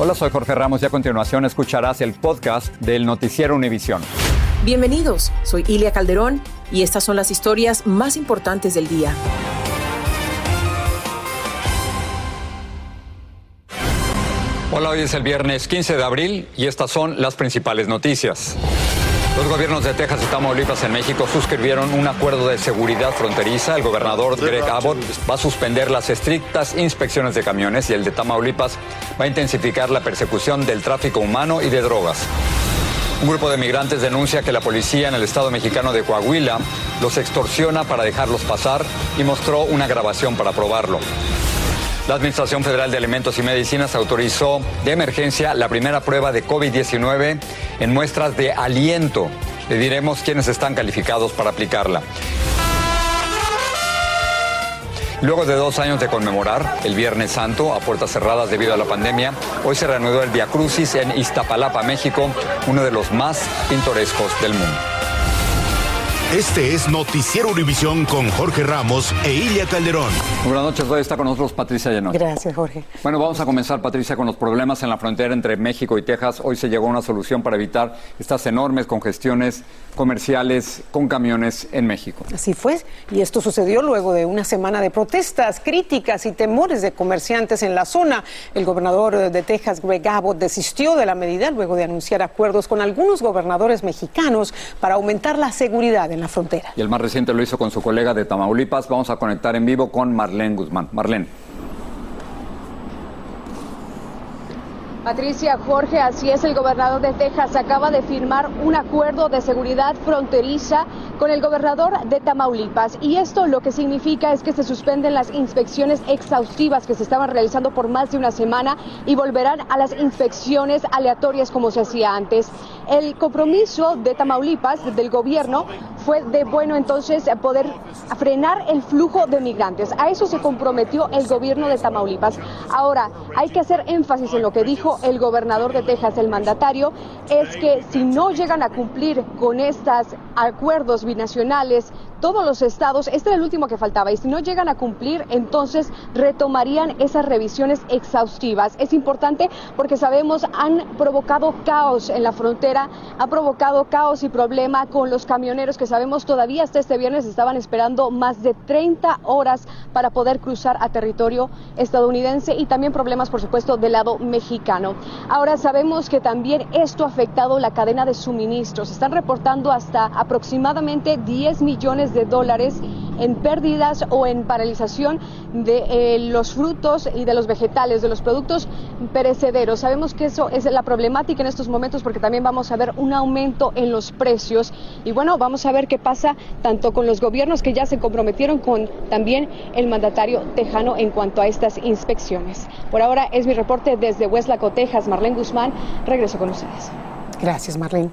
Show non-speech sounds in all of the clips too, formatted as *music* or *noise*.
Hola, soy Jorge Ramos y a continuación escucharás el podcast del Noticiero Univisión. Bienvenidos, soy Ilia Calderón y estas son las historias más importantes del día. Hola, hoy es el viernes 15 de abril y estas son las principales noticias. Los gobiernos de Texas y Tamaulipas en México suscribieron un acuerdo de seguridad fronteriza. El gobernador Greg Abbott va a suspender las estrictas inspecciones de camiones y el de Tamaulipas va a intensificar la persecución del tráfico humano y de drogas. Un grupo de migrantes denuncia que la policía en el estado mexicano de Coahuila los extorsiona para dejarlos pasar y mostró una grabación para probarlo. La Administración Federal de Alimentos y Medicinas autorizó de emergencia la primera prueba de COVID-19 en muestras de aliento. Le diremos quiénes están calificados para aplicarla. Luego de dos años de conmemorar el Viernes Santo a puertas cerradas debido a la pandemia, hoy se reanudó el Via Crucis en Iztapalapa, México, uno de los más pintorescos del mundo. Este es Noticiero Univisión con Jorge Ramos e Ilia Calderón. Buenas noches, hoy está con nosotros Patricia Llenón. Gracias, Jorge. Bueno, vamos a comenzar, Patricia, con los problemas en la frontera entre México y Texas. Hoy se llegó a una solución para evitar estas enormes congestiones comerciales con camiones en México. Así fue, y esto sucedió luego de una semana de protestas, críticas y temores de comerciantes en la zona. El gobernador de Texas, Greg Abbott, desistió de la medida luego de anunciar acuerdos con algunos gobernadores mexicanos para aumentar la seguridad en la frontera. Y el más reciente lo hizo con su colega de Tamaulipas. Vamos a conectar en vivo con Marlene Guzmán. Marlene. Patricia Jorge, así es, el gobernador de Texas acaba de firmar un acuerdo de seguridad fronteriza con el gobernador de Tamaulipas. Y esto lo que significa es que se suspenden las inspecciones exhaustivas que se estaban realizando por más de una semana y volverán a las inspecciones aleatorias como se hacía antes. El compromiso de Tamaulipas, del gobierno, fue de, bueno, entonces poder frenar el flujo de migrantes. A eso se comprometió el gobierno de Tamaulipas. Ahora, hay que hacer énfasis en lo que dijo el gobernador de Texas, el mandatario, es que si no llegan a cumplir con estos acuerdos binacionales, todos los estados, este era el último que faltaba, y si no llegan a cumplir, entonces retomarían esas revisiones exhaustivas. Es importante porque sabemos han provocado caos en la frontera, ha provocado caos y problema con los camioneros que sabemos todavía hasta este viernes estaban esperando más de 30 horas para poder cruzar a territorio estadounidense y también problemas, por supuesto, del lado mexicano. Ahora sabemos que también esto ha afectado la cadena de suministros. Están reportando hasta aproximadamente 10 millones de dólares en pérdidas o en paralización de eh, los frutos y de los vegetales, de los productos perecederos. Sabemos que eso es la problemática en estos momentos porque también vamos a ver un aumento en los precios y bueno, vamos a ver qué pasa tanto con los gobiernos que ya se comprometieron con también el mandatario tejano en cuanto a estas inspecciones. Por ahora es mi reporte desde Hueslaco, Texas. Marlene Guzmán, regreso con ustedes. Gracias, Marlene.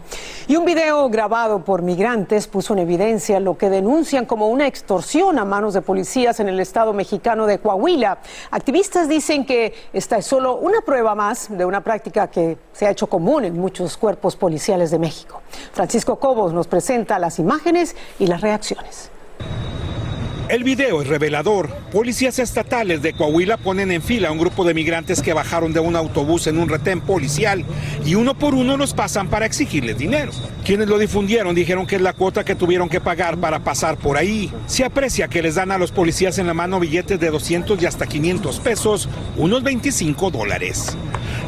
Y un video grabado por migrantes puso en evidencia lo que denuncian como una extorsión a manos de policías en el estado mexicano de Coahuila. Activistas dicen que esta es solo una prueba más de una práctica que se ha hecho común en muchos cuerpos policiales de México. Francisco Cobos nos presenta las imágenes y las reacciones. El video es revelador. Policías estatales de Coahuila ponen en fila a un grupo de migrantes que bajaron de un autobús en un retén policial y uno por uno los pasan para exigirles dinero. Quienes lo difundieron dijeron que es la cuota que tuvieron que pagar para pasar por ahí. Se aprecia que les dan a los policías en la mano billetes de 200 y hasta 500 pesos, unos 25 dólares.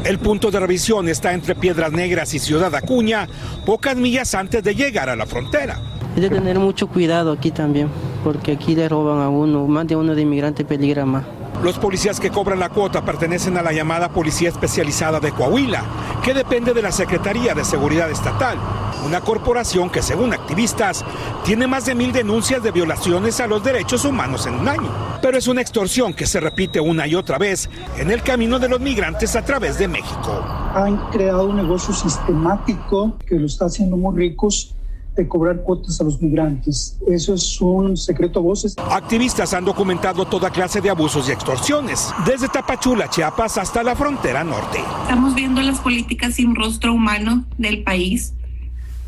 El punto de revisión está entre Piedras Negras y Ciudad Acuña, pocas millas antes de llegar a la frontera. Hay de tener mucho cuidado aquí también, porque aquí le roban a uno, más de uno de inmigrante peligra más. Los policías que cobran la cuota pertenecen a la llamada Policía Especializada de Coahuila, que depende de la Secretaría de Seguridad Estatal, una corporación que según activistas tiene más de mil denuncias de violaciones a los derechos humanos en un año. Pero es una extorsión que se repite una y otra vez en el camino de los migrantes a través de México. Han creado un negocio sistemático que lo está haciendo muy ricos de cobrar cuotas a los migrantes. Eso es un secreto a voces. Activistas han documentado toda clase de abusos y extorsiones, desde Tapachula, Chiapas, hasta la frontera norte. Estamos viendo las políticas sin rostro humano del país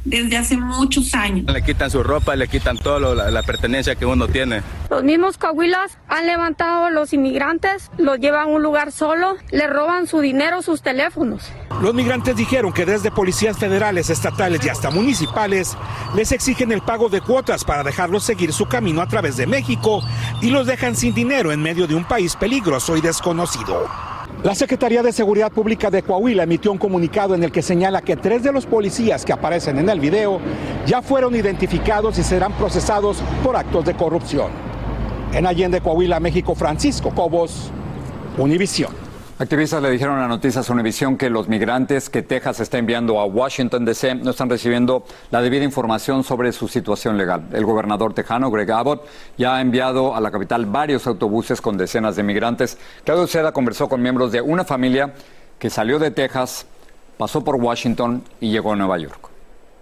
desde hace muchos años. Le quitan su ropa, le quitan todo la, la, pertenencia que uno tiene. Los mismos coahuilas han levantado a los inmigrantes, los llevan a un lugar solo, le roban su dinero, sus teléfonos. Los migrantes dijeron que desde policías federales, estatales y hasta municipales les exigen el pago de cuotas para dejarlos seguir su camino a través de México y los dejan sin dinero en medio de un país peligroso y desconocido. La Secretaría de Seguridad Pública de Coahuila emitió un comunicado en el que señala que tres de los policías que aparecen en el video ya fueron identificados y serán procesados por actos de corrupción. En Allende, Coahuila, México, Francisco Cobos, Univisión. Activistas le dijeron a Noticias Univisión que los migrantes que Texas está enviando a Washington DC no están recibiendo la debida información sobre su situación legal. El gobernador tejano, Greg Abbott, ya ha enviado a la capital varios autobuses con decenas de migrantes. Claudio Seda conversó con miembros de una familia que salió de Texas, pasó por Washington y llegó a Nueva York.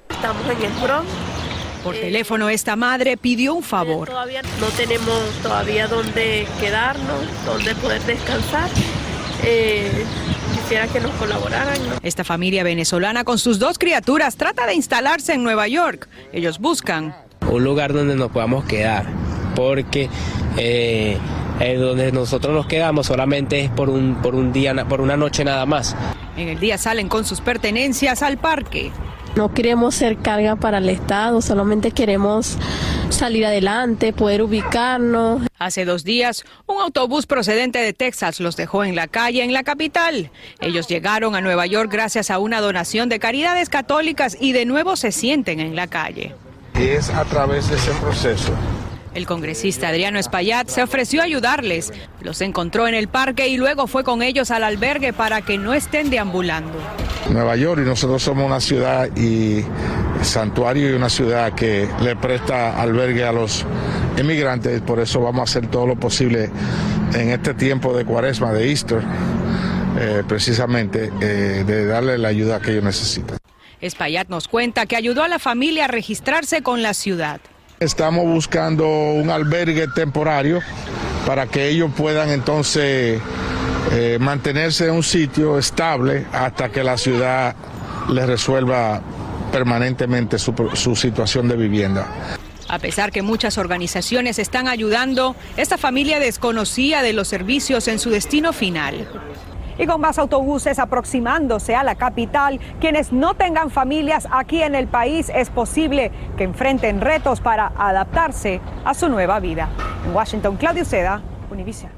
Estamos en el Bronx. Por teléfono esta madre pidió un favor. Todavía no tenemos todavía dónde quedarnos, dónde poder descansar. Eh, quisiera que nos colaboraran. ¿no? Esta familia venezolana con sus dos criaturas trata de instalarse en Nueva York. Ellos buscan un lugar donde nos podamos quedar, porque eh, donde nosotros nos quedamos solamente es por un, por un día, por una noche nada más. En el día salen con sus pertenencias al parque. No queremos ser carga para el Estado, solamente queremos salir adelante, poder ubicarnos. Hace dos días, un autobús procedente de Texas los dejó en la calle en la capital. Ellos llegaron a Nueva York gracias a una donación de caridades católicas y de nuevo se sienten en la calle. Es a través de ese proceso el congresista Adriano Espaillat se ofreció a ayudarles. Los encontró en el parque y luego fue con ellos al albergue para que no estén deambulando. Nueva York y nosotros somos una ciudad y santuario y una ciudad que le presta albergue a los inmigrantes, por eso vamos a hacer todo lo posible en este tiempo de cuaresma, de Easter, eh, precisamente eh, de darle la ayuda que ellos necesitan. Espaillat nos cuenta que ayudó a la familia a registrarse con la ciudad. Estamos buscando un albergue temporario para que ellos puedan entonces eh, mantenerse en un sitio estable hasta que la ciudad les resuelva permanentemente su, su situación de vivienda. A pesar que muchas organizaciones están ayudando, esta familia desconocía de los servicios en su destino final. Y con más autobuses aproximándose a la capital, quienes no tengan familias aquí en el país es posible que enfrenten retos para adaptarse a su nueva vida. En Washington, Claudio Seda, Univision.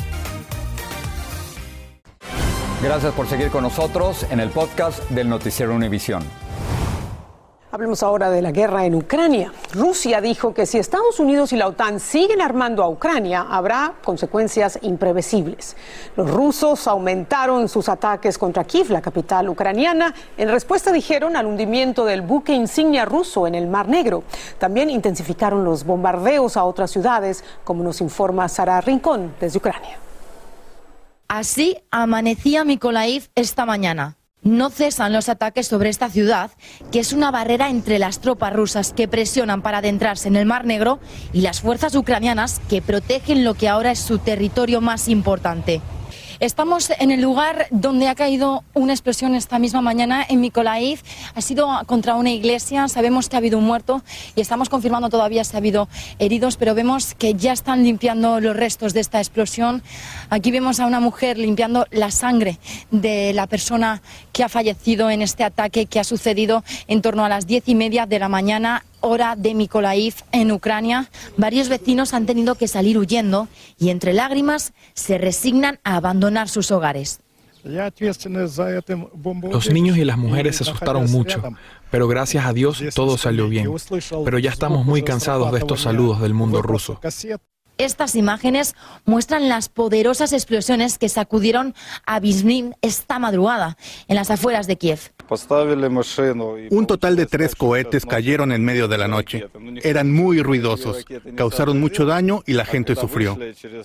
Gracias por seguir con nosotros en el podcast del Noticiero Univisión. Hablemos ahora de la guerra en Ucrania. Rusia dijo que si Estados Unidos y la OTAN siguen armando a Ucrania, habrá consecuencias imprevisibles. Los rusos aumentaron sus ataques contra Kiev, la capital ucraniana. En respuesta dijeron al hundimiento del buque insignia ruso en el Mar Negro. También intensificaron los bombardeos a otras ciudades, como nos informa Sara Rincón desde Ucrania. Así amanecía Mykolaiv esta mañana. No cesan los ataques sobre esta ciudad, que es una barrera entre las tropas rusas que presionan para adentrarse en el Mar Negro y las fuerzas ucranianas que protegen lo que ahora es su territorio más importante. Estamos en el lugar donde ha caído una explosión esta misma mañana en Mykolaiv. Ha sido contra una iglesia. Sabemos que ha habido un muerto y estamos confirmando todavía si ha habido heridos, pero vemos que ya están limpiando los restos de esta explosión. Aquí vemos a una mujer limpiando la sangre de la persona que ha fallecido en este ataque que ha sucedido en torno a las diez y media de la mañana hora de Mykolaiv en Ucrania, varios vecinos han tenido que salir huyendo y entre lágrimas se resignan a abandonar sus hogares. Los niños y las mujeres se asustaron mucho, pero gracias a Dios todo salió bien. Pero ya estamos muy cansados de estos saludos del mundo ruso. Estas imágenes muestran las poderosas explosiones que sacudieron a Bizmin esta madrugada en las afueras de Kiev. Un total de tres cohetes cayeron en medio de la noche. Eran muy ruidosos, causaron mucho daño y la gente sufrió.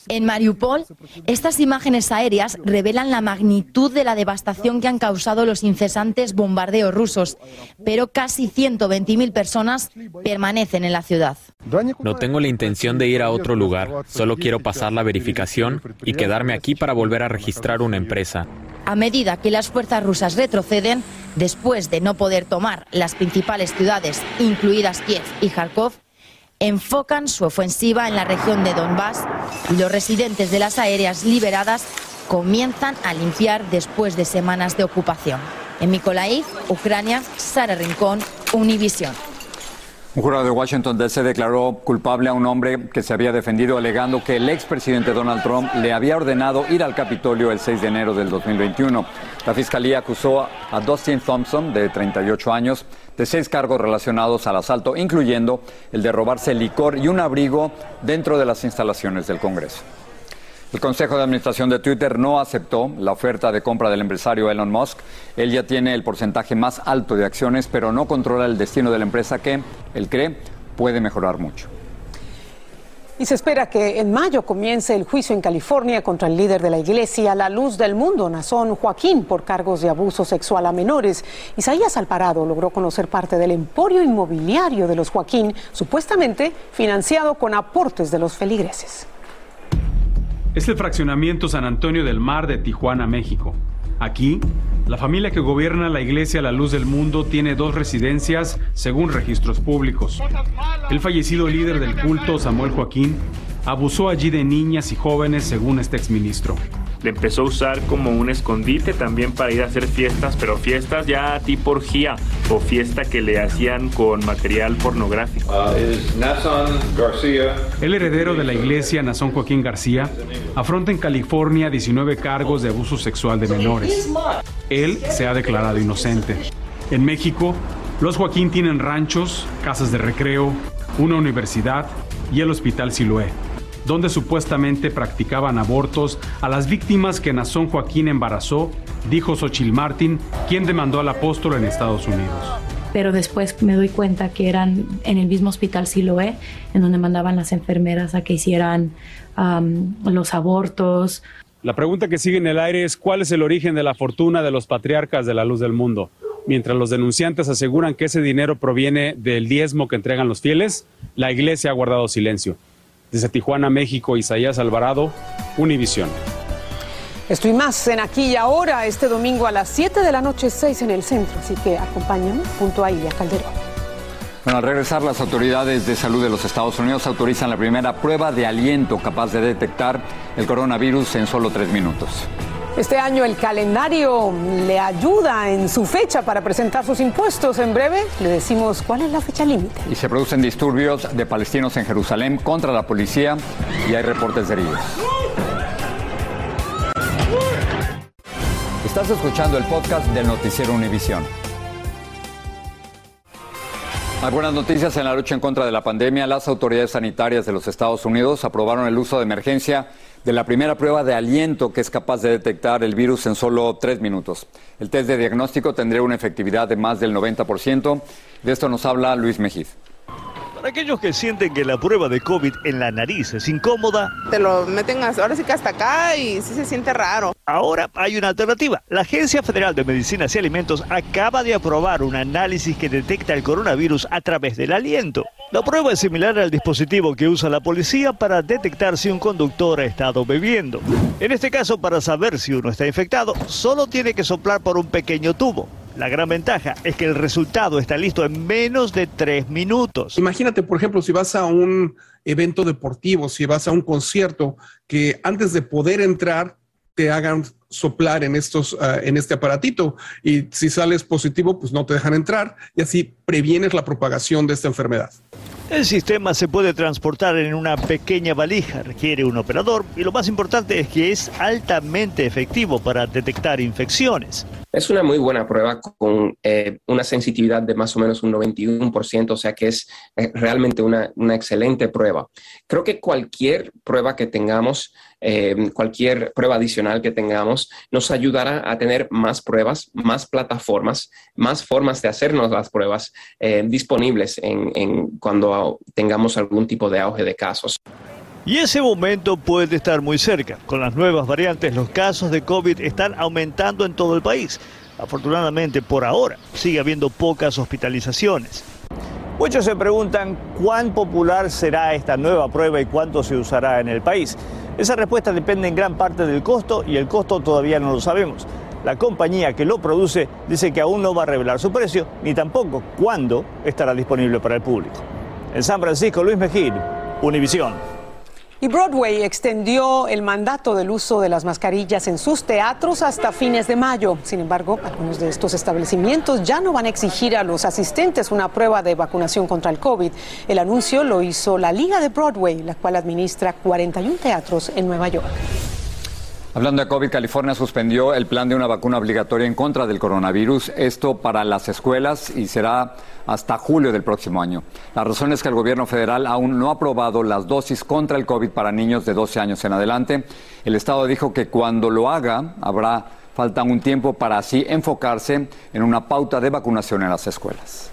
En Mariupol, estas imágenes aéreas revelan la magnitud de la devastación que han causado los incesantes bombardeos rusos, pero casi 120.000 personas permanecen en la ciudad. No tengo la intención de ir a otro lugar, solo quiero pasar la verificación y quedarme aquí para volver a registrar una empresa. A medida que las fuerzas rusas retroceden, después de no poder tomar las principales ciudades, incluidas Kiev y Kharkov, enfocan su ofensiva en la región de Donbass y los residentes de las aéreas liberadas comienzan a limpiar después de semanas de ocupación. En Mykolaiv, Ucrania, Sara Rincón, Univision. Un jurado de Washington DC declaró culpable a un hombre que se había defendido alegando que el expresidente Donald Trump le había ordenado ir al Capitolio el 6 de enero del 2021. La fiscalía acusó a Dustin Thompson, de 38 años, de seis cargos relacionados al asalto, incluyendo el de robarse licor y un abrigo dentro de las instalaciones del Congreso. El Consejo de Administración de Twitter no aceptó la oferta de compra del empresario Elon Musk. Él ya tiene el porcentaje más alto de acciones, pero no controla el destino de la empresa que, él cree, puede mejorar mucho. Y se espera que en mayo comience el juicio en California contra el líder de la iglesia La Luz del Mundo, Nazón Joaquín, por cargos de abuso sexual a menores. Isaías Alparado logró conocer parte del emporio inmobiliario de los Joaquín, supuestamente financiado con aportes de los feligreses. Es el fraccionamiento San Antonio del Mar de Tijuana, México. Aquí, la familia que gobierna la iglesia La Luz del Mundo tiene dos residencias según registros públicos. El fallecido líder del culto, Samuel Joaquín, abusó allí de niñas y jóvenes según este exministro. Le empezó a usar como un escondite también para ir a hacer fiestas, pero fiestas ya tipo orgía o fiesta que le hacían con material pornográfico. El heredero de la iglesia, Nazón Joaquín García, afronta en California 19 cargos de abuso sexual de menores. Él se ha declarado inocente. En México, los Joaquín tienen ranchos, casas de recreo, una universidad y el Hospital Siloé. Donde supuestamente practicaban abortos a las víctimas que Nazón Joaquín embarazó, dijo Xochil Martin, quien demandó al apóstol en Estados Unidos pero después me doy cuenta que eran en el mismo hospital Siloé, en donde mandaban las enfermeras a que hicieran los abortos. La pregunta que sigue en el aire es cuál es el origen de la fortuna de los patriarcas de la luz del mundo. Mientras los denunciantes aseguran que ese dinero proviene del diezmo que entregan los fieles, la iglesia ha guardado silencio. Desde Tijuana, México, Isaías Alvarado, Univisión. Estoy más en aquí y ahora, este domingo a las 7 de la noche, 6 en el centro. Así que acompáñame junto a Ilia Calderón. Bueno, al regresar, las autoridades de salud de los Estados Unidos autorizan la primera prueba de aliento capaz de detectar el coronavirus en solo tres minutos. Este año el calendario le ayuda en su fecha para presentar sus impuestos. En breve le decimos cuál es la fecha límite. Y se producen disturbios de palestinos en Jerusalén contra la policía y hay reportes de heridos. Estás escuchando el podcast del noticiero Univisión. Algunas noticias en la lucha en contra de la pandemia. Las autoridades sanitarias de los Estados Unidos aprobaron el uso de emergencia de la primera prueba de aliento que es capaz de detectar el virus en solo tres minutos. El test de diagnóstico tendría una efectividad de más del 90%. De esto nos habla Luis Mejiz. Para aquellos que sienten que la prueba de COVID en la nariz es incómoda, te lo meten ahora sí que hasta acá y sí se siente raro. Ahora hay una alternativa. La Agencia Federal de Medicinas y Alimentos acaba de aprobar un análisis que detecta el coronavirus a través del aliento. La prueba es similar al dispositivo que usa la policía para detectar si un conductor ha estado bebiendo. En este caso, para saber si uno está infectado, solo tiene que soplar por un pequeño tubo. La gran ventaja es que el resultado está listo en menos de tres minutos. Imagínate, por ejemplo, si vas a un evento deportivo, si vas a un concierto, que antes de poder entrar te hagan soplar en estos ah, en este aparatito y si sales positivo pues no te dejan entrar y así previenes la propagación de esta enfermedad. El sistema se puede transportar en una pequeña valija, requiere un operador y lo más importante es que es altamente efectivo para detectar infecciones. Es una muy buena prueba con eh, una sensitividad de más o menos un 91%, o sea que es eh, realmente una, excelente prueba. Creo que cualquier prueba que tengamos, eh, cualquier prueba adicional que tengamos, nos ayudará a tener más pruebas, más plataformas, más formas de hacernos las pruebas disponibles en cuando tengamos algún tipo de auge de casos. Y ese momento puede estar muy cerca. Con las nuevas variantes, los casos de COVID están aumentando en todo el país. Afortunadamente, por ahora, sigue habiendo pocas hospitalizaciones. Muchos se preguntan cuán popular será esta nueva prueba y cuánto se usará en el país. Esa respuesta depende en gran parte del costo y el costo todavía no lo sabemos. La compañía que lo produce dice que aún no va a revelar su precio ni tampoco cuándo estará disponible para el público. En San Francisco, Luis Mejir, Univisión. Y Broadway extendió el mandato del uso de las mascarillas en sus teatros hasta fines de mayo. Sin embargo, algunos de estos establecimientos ya no van a exigir a los asistentes una prueba de vacunación contra el COVID. El anuncio lo hizo la Liga de Broadway, la cual administra 41 teatros en Nueva York. Hablando de COVID, California suspendió el plan de una vacuna obligatoria en contra del coronavirus, esto para las escuelas y será hasta julio del próximo año. La razón es que el gobierno federal aún no ha aprobado las dosis contra el COVID para niños de 12 años en adelante. El Estado dijo que cuando lo haga habrá falta un tiempo para así enfocarse en una pauta de vacunación en las escuelas.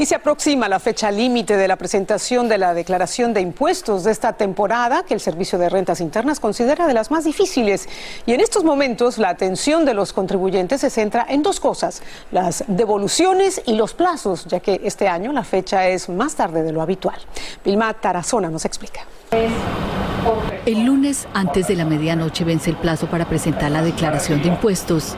Y se aproxima la fecha límite de la presentación de la declaración de impuestos de esta temporada, que el Servicio de Rentas Internas considera de las más difíciles. Y en estos momentos la atención de los contribuyentes se centra en dos cosas, las devoluciones y los plazos, ya que este año la fecha es más tarde de lo habitual. Vilma Tarazona nos explica. El lunes, antes de la medianoche, vence el plazo para presentar la declaración de impuestos.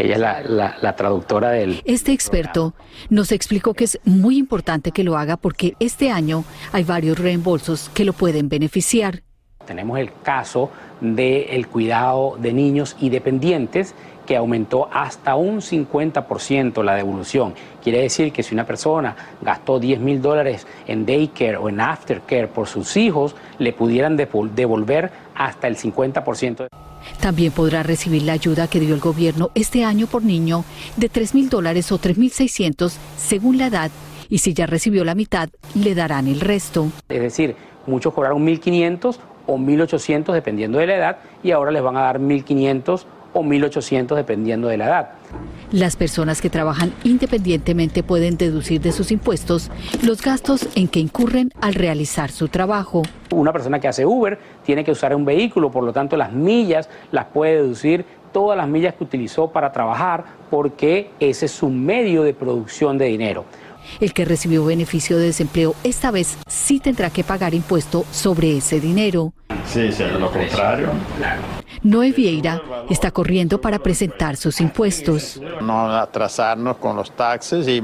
Ella es la, traductora del... Este experto nos explicó que es muy importante que lo haga porque este año hay varios reembolsos que lo pueden beneficiar. Tenemos el caso del cuidado de niños y dependientes que aumentó hasta un 50% la devolución. Quiere decir que si una persona gastó 10 mil dólares en daycare o en aftercare por sus hijos, le pudieran devolver hasta el 50%. También podrá recibir la ayuda que dio el gobierno este año por niño de 3 mil dólares o 3 mil 600 según la edad y si ya recibió la mitad, le darán el resto. Es decir, muchos cobraron 1.500 o 1.800 dependiendo de la edad y ahora les van a dar 1.500 o 1.800 dependiendo de la edad. Las personas que trabajan independientemente pueden deducir de sus impuestos los gastos en que incurren al realizar su trabajo. Una persona que hace Uber tiene que usar un vehículo, por lo tanto las millas las puede deducir todas las millas que utilizó para trabajar porque ese es su medio de producción de dinero. El que recibió beneficio de desempleo esta vez sí tendrá que pagar impuesto sobre ese dinero. Sí, sí, lo contrario. Noé Vieira está corriendo para presentar sus impuestos. No atrasarnos con los taxes y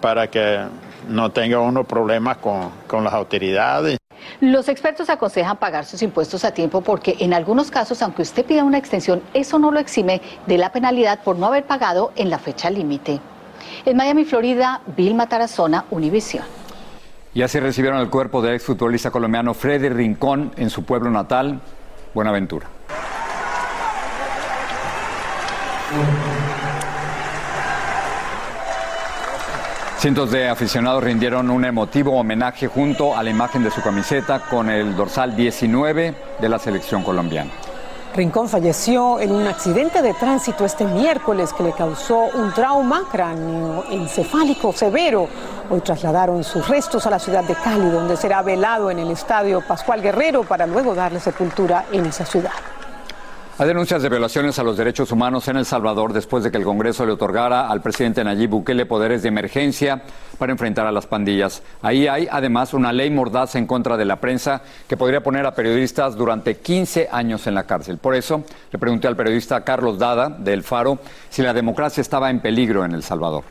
para que no tenga uno problemas con, con las autoridades. Los expertos aconsejan pagar sus impuestos a tiempo porque en algunos casos, aunque usted pida una extensión, eso no lo exime de la penalidad por no haber pagado en la fecha límite. En Miami, Florida, Vilma Tarazona, Univisión. Y así recibieron el cuerpo del exfutbolista colombiano Freddy Rincón en su pueblo natal, Buenaventura. Cientos de aficionados rindieron un emotivo homenaje junto a la imagen de su camiseta con el dorsal 19 de la selección colombiana. Rincón falleció en un accidente de tránsito este miércoles que le causó un trauma encefálico severo. Hoy trasladaron sus restos a la ciudad de Cali, donde será velado en el estadio Pascual Guerrero para luego darle sepultura en esa ciudad. Hay denuncias de violaciones a los derechos humanos en El Salvador después de que el Congreso le otorgara al presidente Nayib Bukele poderes de emergencia para enfrentar a las pandillas. Ahí hay además una ley mordaz en contra de la prensa que podría poner a periodistas durante 15 años en la cárcel. Por eso le pregunté al periodista Carlos Dada del Faro si la democracia estaba en peligro en El Salvador.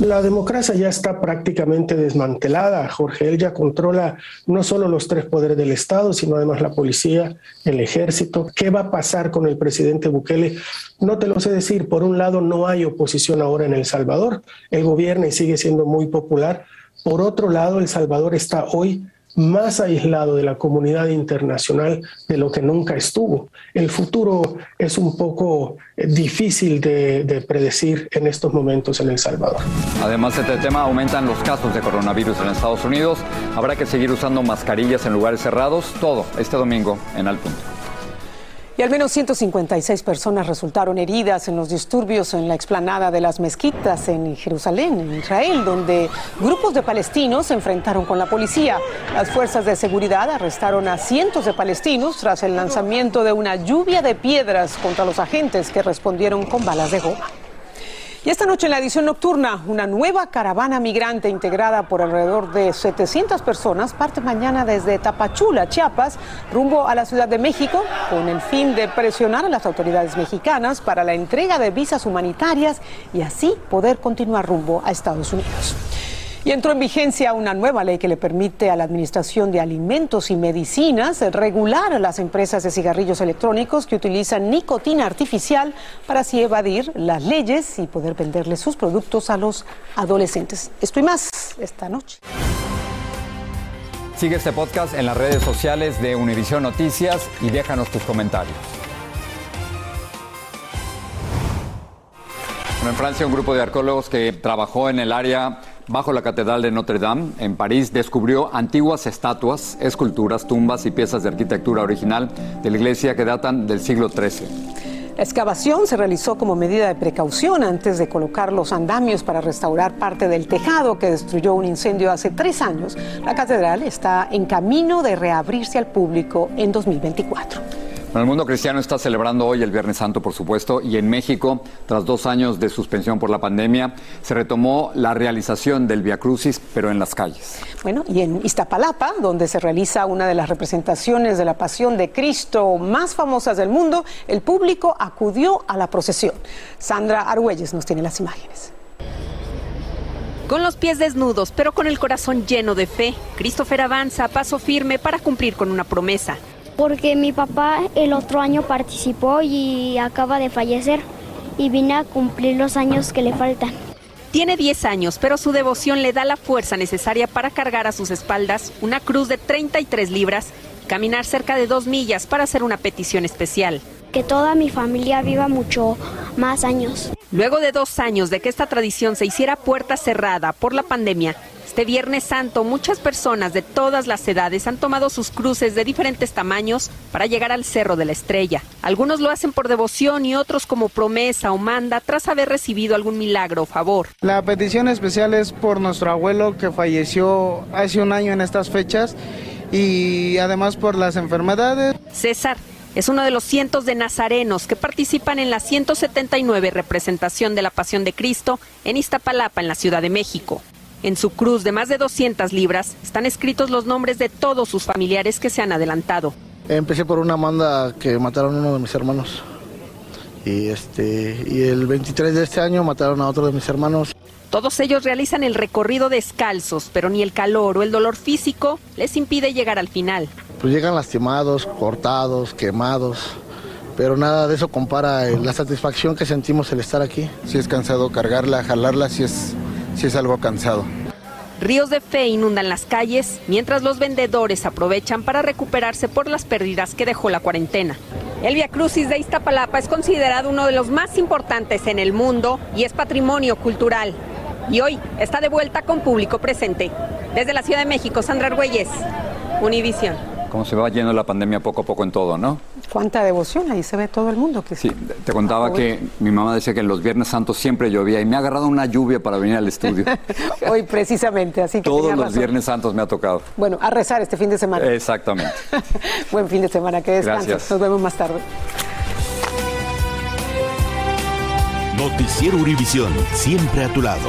La democracia ya está prácticamente desmantelada. Jorge, él ya controla no solo los tres poderes del Estado, sino además la policía, el ejército. ¿Qué va a pasar con el presidente Bukele? No te lo sé decir. Por un lado, no hay oposición ahora en El Salvador. El gobierno sigue siendo muy popular. Por otro lado, El Salvador está hoy más aislado de la comunidad internacional de lo que nunca estuvo. El futuro es un poco eh, difícil de, predecir en estos momentos en El Salvador. Además, este tema aumentan los casos de coronavirus en Estados Unidos. Habrá que seguir usando mascarillas en lugares cerrados. Todo este domingo en Al Punto. Y al menos 156 personas resultaron heridas en los disturbios en la explanada de las mezquitas en Jerusalén, en Israel, donde grupos de palestinos se enfrentaron con la policía. Las fuerzas de seguridad arrestaron a cientos de palestinos tras el lanzamiento de una lluvia de piedras contra los agentes que respondieron con balas de goma. Y esta noche en la edición nocturna, una nueva caravana migrante integrada por alrededor de 700 personas parte mañana desde Tapachula, Chiapas, rumbo a la Ciudad de México, con el fin de presionar a las autoridades mexicanas para la entrega de visas humanitarias y así poder continuar rumbo a Estados Unidos. Y entró en vigencia una nueva ley que le permite a la Administración de Alimentos y Medicinas regular a las empresas de cigarrillos electrónicos que utilizan nicotina artificial para así evadir las leyes y poder venderle sus productos a los adolescentes. Esto y más esta noche. Sigue este podcast en las redes sociales de Univision Noticias y déjanos tus comentarios. en Francia un grupo de arqueólogos que trabajó en el área bajo la Catedral de Notre Dame, en París, descubrió antiguas estatuas, esculturas, tumbas y piezas de arquitectura original de la iglesia que datan del siglo XIII. La excavación se realizó como medida de precaución antes de colocar los andamios para restaurar parte del tejado que destruyó un incendio hace tres años. La catedral está en camino de reabrirse al público en 2024 el mundo cristiano está celebrando hoy el Viernes Santo, por supuesto, y en México, tras dos años de suspensión por la pandemia, se retomó la realización del Via Crucis, pero en las calles. Bueno, y en Iztapalapa, donde se realiza una de las representaciones de la Pasión de Cristo más famosas del mundo, el público acudió a la procesión. Sandra Argüelles nos tiene las imágenes. Con los pies desnudos, pero con el corazón lleno de fe, Christopher avanza a paso firme para cumplir con una promesa porque mi papá el otro año participó y acaba de fallecer y vine a cumplir los años que le faltan. Tiene 10 años, pero su devoción le da la fuerza necesaria para cargar a sus espaldas una cruz de 33 libras, caminar cerca de dos millas para hacer una petición especial. Que toda mi familia viva mucho más años. Luego de dos años de que esta tradición se hiciera puerta cerrada por la pandemia, este Viernes Santo muchas personas de todas las edades han tomado sus cruces de diferentes tamaños para llegar al Cerro de la Estrella. Algunos lo hacen por devoción y otros como promesa o manda tras haber recibido algún milagro o favor. La petición especial es por nuestro abuelo que falleció hace un año en estas fechas y además por las enfermedades. César es uno de los cientos de nazarenos que participan en la 179 representación de la Pasión de Cristo en Iztapalapa, en la Ciudad de México. En su cruz de más de 200 libras están escritos los nombres de todos sus familiares que se han adelantado. Empecé por una manda que mataron a uno de mis hermanos. Y, este, y el 23 de este año mataron a otro de mis hermanos. Todos ellos realizan el recorrido descalzos, pero ni el calor o el dolor físico les impide llegar al final. Pues llegan lastimados, cortados, quemados, pero nada de eso compara la satisfacción que sentimos el estar aquí. Si es cansado cargarla, jalarla, si es sí es algo cansado. Ríos de fe inundan las calles, mientras los vendedores aprovechan para recuperarse por las pérdidas que dejó la cuarentena. El Via Crucis de Iztapalapa es considerado uno de los más importantes en el mundo y es patrimonio cultural. Y hoy está de vuelta con público presente. Desde la Ciudad de México, Sandra Argüelles, Univisión cómo se va yendo la pandemia poco a poco en todo, ¿no? Cuánta devoción, ahí se ve todo el mundo. Que sí, te contaba que mi mamá decía que en los Viernes Santos siempre llovía y me ha agarrado una lluvia para venir al estudio. *laughs* Hoy precisamente, así que Todos los Viernes Santos me ha tocado. Bueno, a rezar este fin de semana. Exactamente. *laughs* Buen fin de semana, que descanses. Gracias. Nos vemos más tarde. Noticiero Univisión, siempre a tu lado.